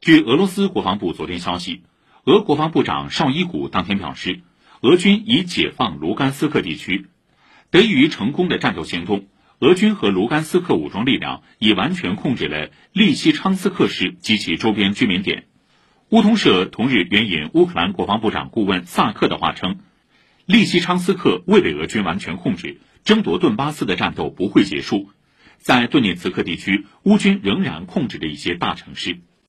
据俄罗斯国防部昨天消息，俄国防部长绍伊古当天表示，俄军已解放卢甘斯克地区。得益于成功的战斗行动，俄军和卢甘斯克武装力量已完全控制了利西昌斯克市及其周边居民点。乌通社同日援引乌克兰国防部长顾问萨克的话称，利西昌斯克未被俄军完全控制，争夺顿巴斯的战斗不会结束。在顿涅茨克地区，乌军仍然控制着一些大城市。